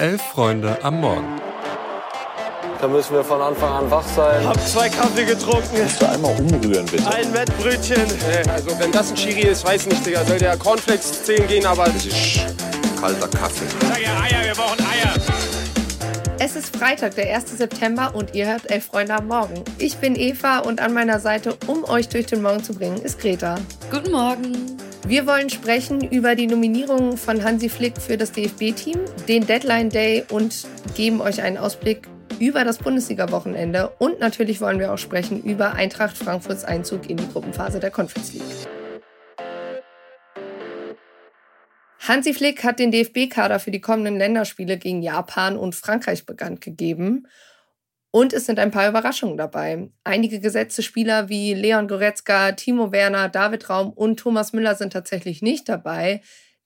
Elf Freunde am Morgen. Da müssen wir von Anfang an wach sein. Hab zwei Kaffee getrunken. Kannst du einmal umrühren, bitte? Ein Wettbrötchen. Also wenn das ein Chiri ist, weiß nicht, Digga. Soll der Cornflakes 10 gehen, aber... Das ist kalter Kaffee. Sag ja Eier, wir brauchen Eier. Es ist Freitag, der 1. September und ihr hört Elf Freunde am Morgen. Ich bin Eva und an meiner Seite, um euch durch den Morgen zu bringen, ist Greta. Guten Morgen. Wir wollen sprechen über die Nominierung von Hansi Flick für das DFB-Team, den Deadline Day und geben euch einen Ausblick über das Bundesliga-Wochenende. Und natürlich wollen wir auch sprechen über Eintracht Frankfurts Einzug in die Gruppenphase der Conference League. Hansi Flick hat den DFB-Kader für die kommenden Länderspiele gegen Japan und Frankreich bekannt gegeben. Und es sind ein paar Überraschungen dabei. Einige gesetzte Spieler wie Leon Goretzka, Timo Werner, David Raum und Thomas Müller sind tatsächlich nicht dabei.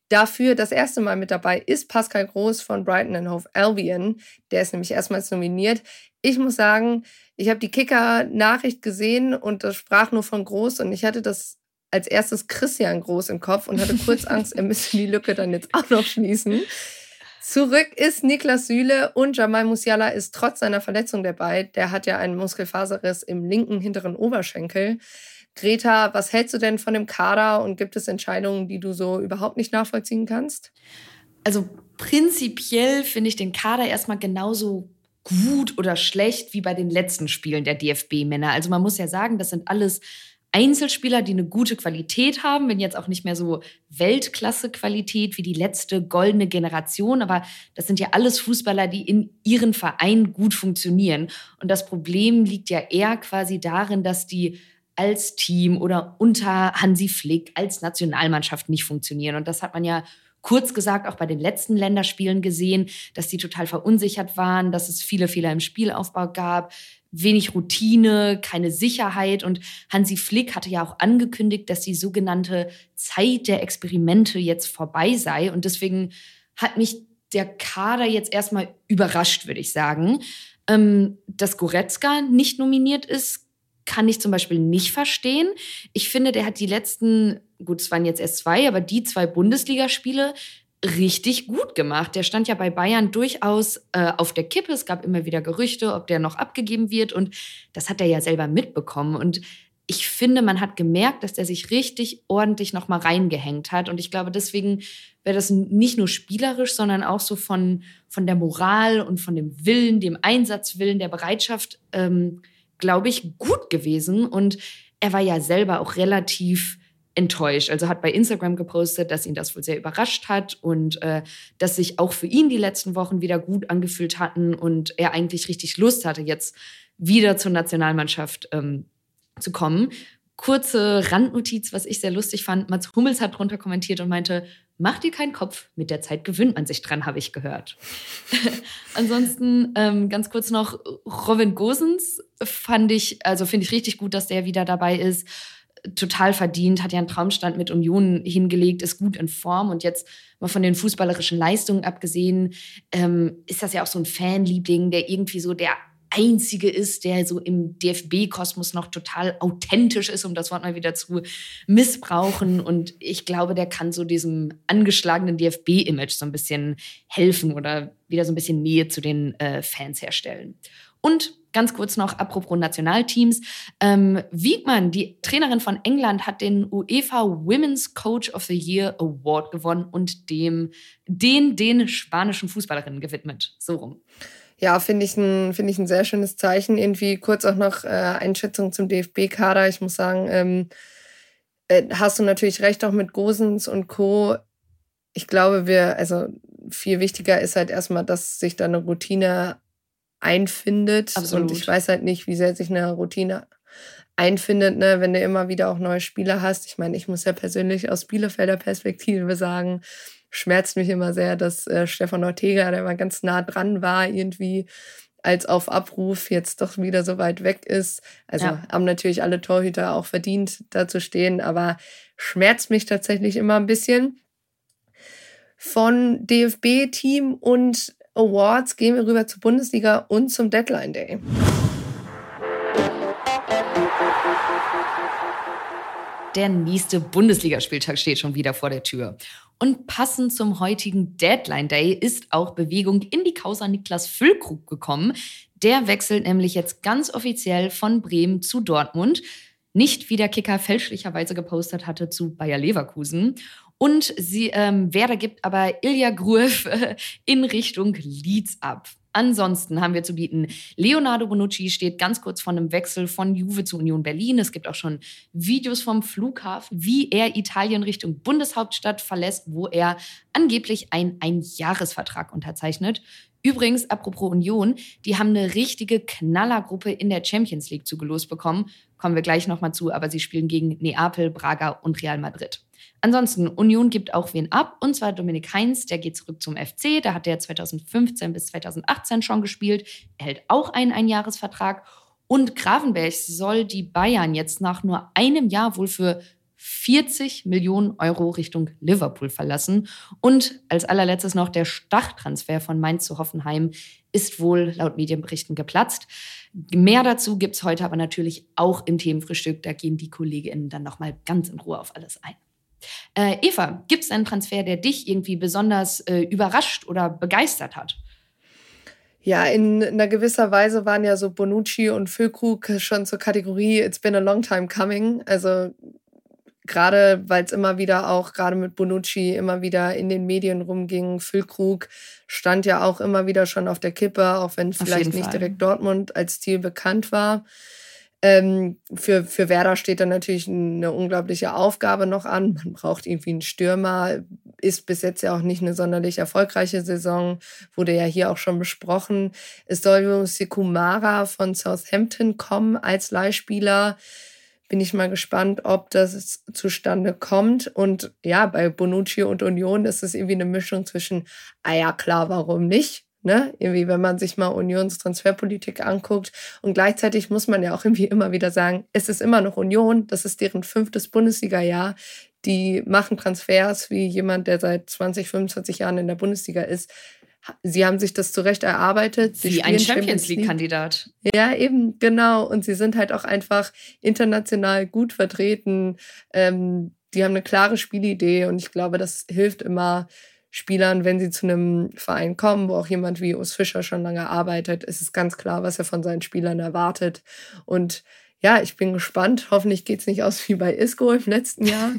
Dafür das erste Mal mit dabei ist Pascal Groß von Brighton Hove Albion. Der ist nämlich erstmals nominiert. Ich muss sagen, ich habe die Kicker-Nachricht gesehen und das sprach nur von Groß und ich hatte das als erstes Christian Groß im Kopf und hatte kurz Angst, er müsste die Lücke dann jetzt auch noch schließen. Zurück ist Niklas Süle und Jamal Musiala ist trotz seiner Verletzung dabei. Der hat ja einen Muskelfaserriss im linken hinteren Oberschenkel. Greta, was hältst du denn von dem Kader und gibt es Entscheidungen, die du so überhaupt nicht nachvollziehen kannst? Also prinzipiell finde ich den Kader erstmal genauso gut oder schlecht wie bei den letzten Spielen der DFB-Männer. Also man muss ja sagen, das sind alles Einzelspieler, die eine gute Qualität haben, wenn jetzt auch nicht mehr so Weltklasse-Qualität wie die letzte goldene Generation, aber das sind ja alles Fußballer, die in ihren Vereinen gut funktionieren. Und das Problem liegt ja eher quasi darin, dass die als Team oder unter Hansi Flick als Nationalmannschaft nicht funktionieren. Und das hat man ja kurz gesagt auch bei den letzten Länderspielen gesehen, dass die total verunsichert waren, dass es viele Fehler im Spielaufbau gab, wenig Routine, keine Sicherheit. Und Hansi Flick hatte ja auch angekündigt, dass die sogenannte Zeit der Experimente jetzt vorbei sei. Und deswegen hat mich der Kader jetzt erstmal überrascht, würde ich sagen. Ähm, dass Goretzka nicht nominiert ist, kann ich zum Beispiel nicht verstehen. Ich finde, der hat die letzten, gut, es waren jetzt erst zwei, aber die zwei Bundesligaspiele richtig gut gemacht. Der stand ja bei Bayern durchaus äh, auf der Kippe. Es gab immer wieder Gerüchte, ob der noch abgegeben wird. Und das hat er ja selber mitbekommen. Und ich finde, man hat gemerkt, dass der sich richtig ordentlich nochmal reingehängt hat. Und ich glaube, deswegen wäre das nicht nur spielerisch, sondern auch so von, von der Moral und von dem Willen, dem Einsatzwillen, der Bereitschaft ähm, glaube ich, gut gewesen. Und er war ja selber auch relativ enttäuscht. Also hat bei Instagram gepostet, dass ihn das wohl sehr überrascht hat und äh, dass sich auch für ihn die letzten Wochen wieder gut angefühlt hatten und er eigentlich richtig Lust hatte, jetzt wieder zur Nationalmannschaft ähm, zu kommen. Kurze Randnotiz, was ich sehr lustig fand. Mats Hummels hat drunter kommentiert und meinte, mach dir keinen Kopf, mit der Zeit gewöhnt man sich dran, habe ich gehört. Ansonsten ähm, ganz kurz noch, Robin Gosens fand ich, also finde ich richtig gut, dass der wieder dabei ist. Total verdient, hat ja einen Traumstand mit Union hingelegt, ist gut in Form und jetzt mal von den fußballerischen Leistungen abgesehen, ähm, ist das ja auch so ein Fanliebling, der irgendwie so der Einzige ist, der so im DFB-Kosmos noch total authentisch ist, um das Wort mal wieder zu missbrauchen. Und ich glaube, der kann so diesem angeschlagenen DFB-Image so ein bisschen helfen oder wieder so ein bisschen Nähe zu den äh, Fans herstellen. Und ganz kurz noch, apropos Nationalteams. Ähm, Wiegmann, die Trainerin von England, hat den UEFA Women's Coach of the Year Award gewonnen und dem, den, den spanischen Fußballerinnen gewidmet. So rum ja, finde ich, ein, find ich ein sehr schönes Zeichen. Irgendwie kurz auch noch äh, Einschätzung zum DFB-Kader. Ich muss sagen, ähm, äh, hast du natürlich recht auch mit Gosens und Co. Ich glaube, wir, also viel wichtiger ist halt erstmal, dass sich da eine Routine einfindet. Absolut. Und ich weiß halt nicht, wie sehr sich eine Routine einfindet, ne, wenn du immer wieder auch neue Spieler hast. Ich meine, ich muss ja persönlich aus Bielefelder Perspektive sagen, schmerzt mich immer sehr, dass äh, Stefan Ortega, der mal ganz nah dran war, irgendwie als auf Abruf jetzt doch wieder so weit weg ist. Also ja. haben natürlich alle Torhüter auch verdient, da zu stehen, aber schmerzt mich tatsächlich immer ein bisschen. Von DFB-Team und Awards gehen wir rüber zur Bundesliga und zum Deadline Day. der nächste Bundesligaspieltag steht schon wieder vor der Tür. Und passend zum heutigen Deadline Day ist auch Bewegung in die Causa Niklas Füllkrug gekommen. Der wechselt nämlich jetzt ganz offiziell von Bremen zu Dortmund. Nicht, wie der Kicker fälschlicherweise gepostet hatte, zu Bayer Leverkusen. Und sie, ähm, Werder gibt aber Ilya Gruev äh, in Richtung Leeds ab. Ansonsten haben wir zu bieten, Leonardo Bonucci steht ganz kurz vor einem Wechsel von Juve zu Union Berlin. Es gibt auch schon Videos vom Flughafen, wie er Italien Richtung Bundeshauptstadt verlässt, wo er angeblich einen Einjahresvertrag unterzeichnet. Übrigens, apropos Union, die haben eine richtige Knallergruppe in der Champions League zugelost bekommen. Kommen wir gleich nochmal zu, aber sie spielen gegen Neapel, Braga und Real Madrid. Ansonsten, Union gibt auch wen ab, und zwar Dominik Heinz, der geht zurück zum FC. Da hat er 2015 bis 2018 schon gespielt, erhält auch einen Einjahresvertrag. Und Gravenberg soll die Bayern jetzt nach nur einem Jahr wohl für 40 Millionen Euro Richtung Liverpool verlassen. Und als allerletztes noch der Stachtransfer von Mainz zu Hoffenheim ist wohl laut Medienberichten geplatzt. Mehr dazu gibt es heute aber natürlich auch im Themenfrühstück. Da gehen die KollegInnen dann nochmal ganz in Ruhe auf alles ein. Äh, Eva, gibt es einen Transfer, der dich irgendwie besonders äh, überrascht oder begeistert hat? Ja, in einer gewisser Weise waren ja so Bonucci und Füllkrug schon zur Kategorie It's been a long time coming. Also gerade weil es immer wieder auch, gerade mit Bonucci, immer wieder in den Medien rumging. Füllkrug stand ja auch immer wieder schon auf der Kippe, auch wenn vielleicht nicht direkt Dortmund als Ziel bekannt war. Ähm, für, für Werder steht dann natürlich eine unglaubliche Aufgabe noch an. Man braucht irgendwie einen Stürmer. Ist bis jetzt ja auch nicht eine sonderlich erfolgreiche Saison. Wurde ja hier auch schon besprochen. Es soll Sikumara von Southampton kommen als Leihspieler. Bin ich mal gespannt, ob das zustande kommt. Und ja, bei Bonucci und Union ist es irgendwie eine Mischung zwischen, ah ja, klar, warum nicht? Ne? Irgendwie, wenn man sich mal Unionstransferpolitik anguckt. Und gleichzeitig muss man ja auch irgendwie immer wieder sagen, es ist immer noch Union, das ist deren fünftes Bundesliga-Jahr. Die machen Transfers wie jemand, der seit 20, 25 Jahren in der Bundesliga ist. Sie haben sich das zurecht erarbeitet. Sie wie ein Champions League-Kandidat. Ja, eben, genau. Und sie sind halt auch einfach international gut vertreten. Ähm, die haben eine klare Spielidee und ich glaube, das hilft immer, Spielern, wenn sie zu einem Verein kommen, wo auch jemand wie Urs Fischer schon lange arbeitet, ist es ganz klar, was er von seinen Spielern erwartet. Und ja, ich bin gespannt. Hoffentlich geht es nicht aus wie bei Isco im letzten Jahr.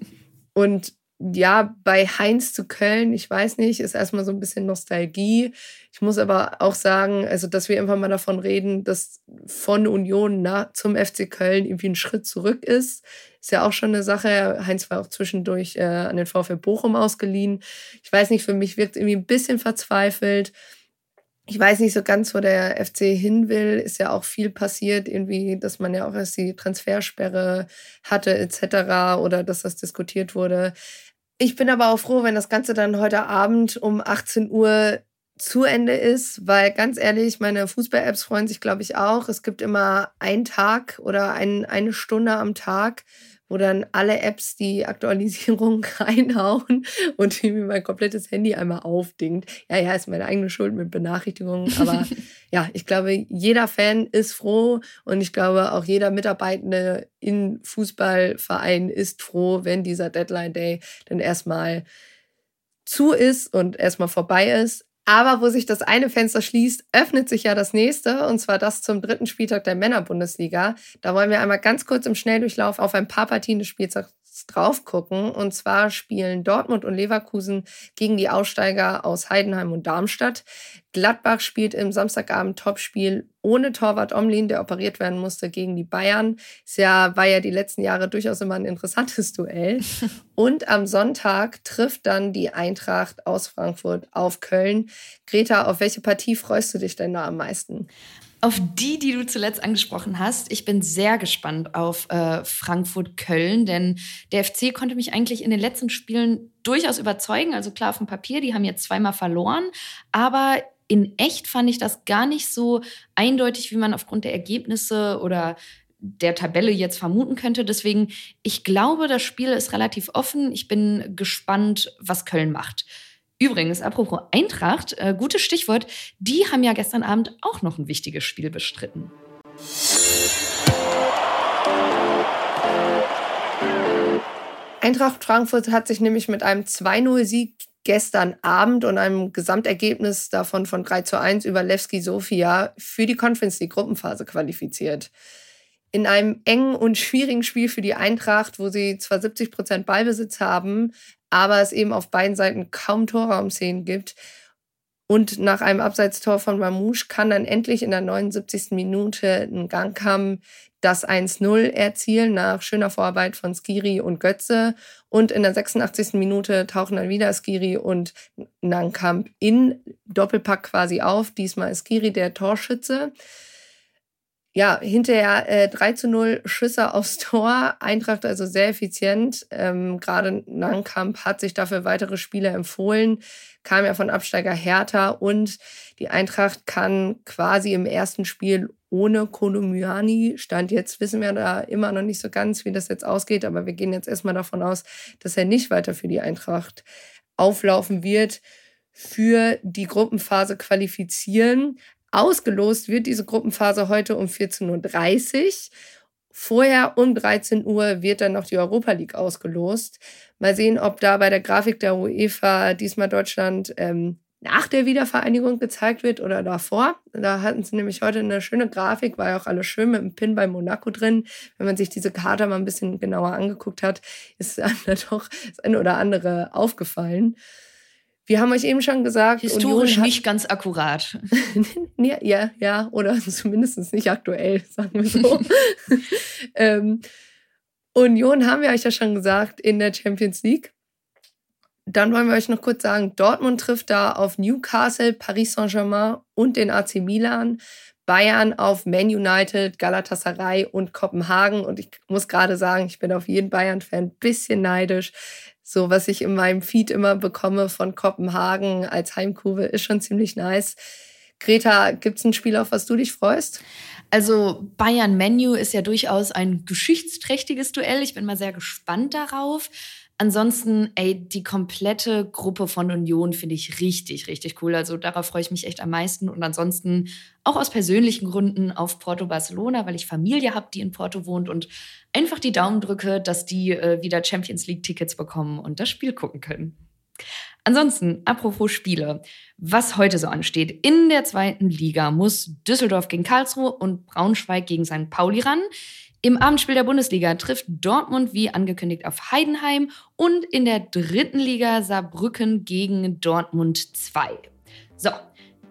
Und ja, bei Heinz zu Köln, ich weiß nicht, ist erstmal so ein bisschen Nostalgie. Ich muss aber auch sagen, also, dass wir irgendwann mal davon reden, dass von Union nach, zum FC Köln irgendwie ein Schritt zurück ist, ist ja auch schon eine Sache. Heinz war auch zwischendurch äh, an den VfL Bochum ausgeliehen. Ich weiß nicht, für mich wirkt irgendwie ein bisschen verzweifelt. Ich weiß nicht so ganz, wo der FC hin will. Ist ja auch viel passiert, irgendwie, dass man ja auch erst die Transfersperre hatte, etc. oder dass das diskutiert wurde. Ich bin aber auch froh, wenn das Ganze dann heute Abend um 18 Uhr zu Ende ist, weil ganz ehrlich, meine Fußball-Apps freuen sich, glaube ich, auch. Es gibt immer einen Tag oder ein, eine Stunde am Tag, wo dann alle Apps die Aktualisierung reinhauen und irgendwie mein komplettes Handy einmal aufdingt. Ja, ja, ist meine eigene Schuld mit Benachrichtigungen, aber ja, ich glaube, jeder Fan ist froh und ich glaube, auch jeder Mitarbeitende in Fußballvereinen ist froh, wenn dieser Deadline Day dann erstmal zu ist und erstmal vorbei ist. Aber wo sich das eine Fenster schließt, öffnet sich ja das nächste, und zwar das zum dritten Spieltag der Männerbundesliga. Da wollen wir einmal ganz kurz im Schnelldurchlauf auf ein paar Partien des Spieltags drauf gucken. Und zwar spielen Dortmund und Leverkusen gegen die Aussteiger aus Heidenheim und Darmstadt. Gladbach spielt im Samstagabend Topspiel ohne Torwart Omlin, der operiert werden musste, gegen die Bayern. Es ja, war ja die letzten Jahre durchaus immer ein interessantes Duell. Und am Sonntag trifft dann die Eintracht aus Frankfurt auf Köln. Greta, auf welche Partie freust du dich denn da am meisten? Auf die, die du zuletzt angesprochen hast. Ich bin sehr gespannt auf äh, Frankfurt-Köln, denn der FC konnte mich eigentlich in den letzten Spielen durchaus überzeugen. Also klar auf dem Papier, die haben jetzt zweimal verloren, aber in echt fand ich das gar nicht so eindeutig, wie man aufgrund der Ergebnisse oder der Tabelle jetzt vermuten könnte. Deswegen, ich glaube, das Spiel ist relativ offen. Ich bin gespannt, was Köln macht. Übrigens, apropos Eintracht, äh, gutes Stichwort, die haben ja gestern Abend auch noch ein wichtiges Spiel bestritten. Eintracht Frankfurt hat sich nämlich mit einem 2-0-Sieg gestern Abend und einem Gesamtergebnis davon von 3 zu 1 über Levski Sofia für die Conference League Gruppenphase qualifiziert. In einem engen und schwierigen Spiel für die Eintracht, wo sie zwar 70 Prozent Ballbesitz haben, aber es eben auf beiden Seiten kaum Torraumszenen gibt. Und nach einem Abseitstor von Mamouche kann dann endlich in der 79. Minute ein Gang haben, das 1-0 erzielen nach schöner Vorarbeit von Skiri und Götze. Und in der 86. Minute tauchen dann wieder Skiri und Nankamp in Doppelpack quasi auf. Diesmal ist Skiri der Torschütze. Ja, hinterher äh, 3 zu 0 Schüsse aufs Tor. Eintracht also sehr effizient. Ähm, Gerade Nankamp hat sich dafür weitere Spieler empfohlen. Kam ja von Absteiger Hertha und die Eintracht kann quasi im ersten Spiel ohne Kolumyani. Stand jetzt wissen wir da immer noch nicht so ganz, wie das jetzt ausgeht, aber wir gehen jetzt erstmal davon aus, dass er nicht weiter für die Eintracht auflaufen wird, für die Gruppenphase qualifizieren. Ausgelost wird diese Gruppenphase heute um 14.30 Uhr. Vorher um 13 Uhr wird dann noch die Europa League ausgelost. Mal sehen, ob da bei der Grafik der UEFA diesmal Deutschland ähm, nach der Wiedervereinigung gezeigt wird oder davor. Da hatten sie nämlich heute eine schöne Grafik, war ja auch alles schön mit dem Pin bei Monaco drin. Wenn man sich diese Karte mal ein bisschen genauer angeguckt hat, ist einem da doch das eine oder andere aufgefallen. Wir haben euch eben schon gesagt, historisch nicht ganz akkurat. ja, ja, ja, oder zumindest nicht aktuell, sagen wir so. ähm, Union haben wir euch ja schon gesagt in der Champions League. Dann wollen wir euch noch kurz sagen, Dortmund trifft da auf Newcastle, Paris Saint-Germain und den AC Milan. Bayern auf Man United, Galatasaray und Kopenhagen. Und ich muss gerade sagen, ich bin auf jeden Bayern-Fan ein bisschen neidisch. So, was ich in meinem Feed immer bekomme von Kopenhagen als Heimkurve, ist schon ziemlich nice. Greta, gibt es ein Spiel, auf was du dich freust? Also Bayern Menu ist ja durchaus ein geschichtsträchtiges Duell. Ich bin mal sehr gespannt darauf. Ansonsten, ey, die komplette Gruppe von Union finde ich richtig, richtig cool. Also darauf freue ich mich echt am meisten. Und ansonsten auch aus persönlichen Gründen auf Porto Barcelona, weil ich Familie habe, die in Porto wohnt und einfach die Daumen drücke, dass die äh, wieder Champions League-Tickets bekommen und das Spiel gucken können. Ansonsten, apropos Spiele, was heute so ansteht. In der zweiten Liga muss Düsseldorf gegen Karlsruhe und Braunschweig gegen St. Pauli ran. Im Abendspiel der Bundesliga trifft Dortmund wie angekündigt auf Heidenheim und in der dritten Liga Saarbrücken gegen Dortmund 2. So,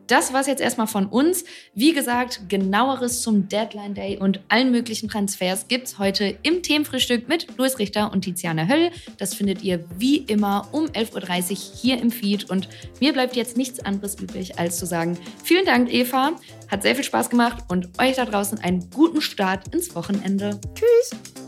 das war's jetzt erstmal von uns. Wie gesagt, genaueres zum Deadline Day und allen möglichen Transfers gibt's heute im Themenfrühstück mit Louis Richter und Tiziana Höll. Das findet ihr wie immer um 11.30 Uhr hier im Feed. Und mir bleibt jetzt nichts anderes übrig, als zu sagen, vielen Dank, Eva. Hat sehr viel Spaß gemacht und euch da draußen einen guten Start ins Wochenende. Tschüss!